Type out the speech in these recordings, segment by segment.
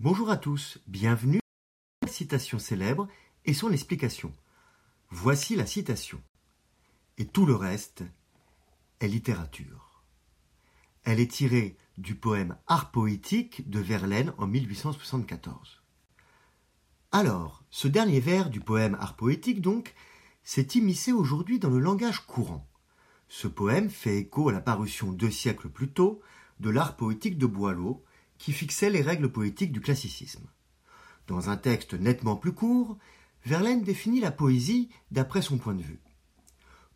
Bonjour à tous, bienvenue à la citation célèbre et son explication. Voici la citation. Et tout le reste est littérature. Elle est tirée du poème Art poétique de Verlaine en 1874. Alors, ce dernier vers du poème Art poétique, donc, s'est immiscé aujourd'hui dans le langage courant. Ce poème fait écho à la parution deux siècles plus tôt de l'art poétique de Boileau, qui fixait les règles poétiques du classicisme. Dans un texte nettement plus court, Verlaine définit la poésie d'après son point de vue.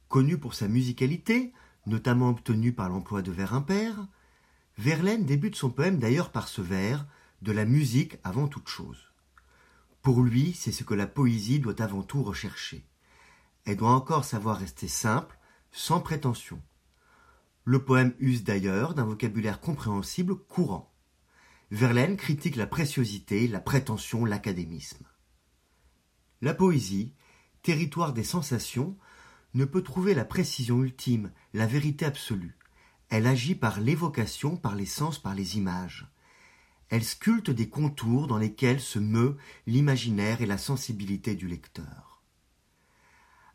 Connu pour sa musicalité, notamment obtenue par l'emploi de vers impairs, Verlaine débute son poème d'ailleurs par ce vers de la musique avant toute chose. Pour lui, c'est ce que la poésie doit avant tout rechercher. Elle doit encore savoir rester simple, sans prétention. Le poème use d'ailleurs d'un vocabulaire compréhensible courant. Verlaine critique la préciosité, la prétention, l'académisme. La poésie, territoire des sensations, ne peut trouver la précision ultime, la vérité absolue. Elle agit par l'évocation, par les sens, par les images. Elle sculpte des contours dans lesquels se meut l'imaginaire et la sensibilité du lecteur.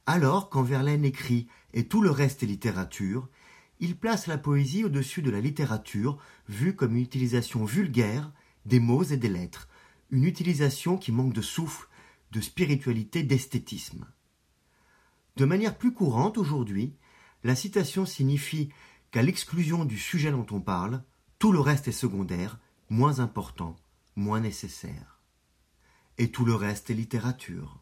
Alors, quand Verlaine écrit Et tout le reste est littérature, il place la poésie au-dessus de la littérature, vue comme une utilisation vulgaire des mots et des lettres, une utilisation qui manque de souffle, de spiritualité, d'esthétisme. De manière plus courante aujourd'hui, la citation signifie qu'à l'exclusion du sujet dont on parle, tout le reste est secondaire, moins important, moins nécessaire. Et tout le reste est littérature.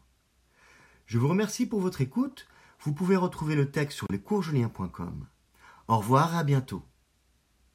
Je vous remercie pour votre écoute. Vous pouvez retrouver le texte sur lescoursjulien.com. Au revoir, à bientôt.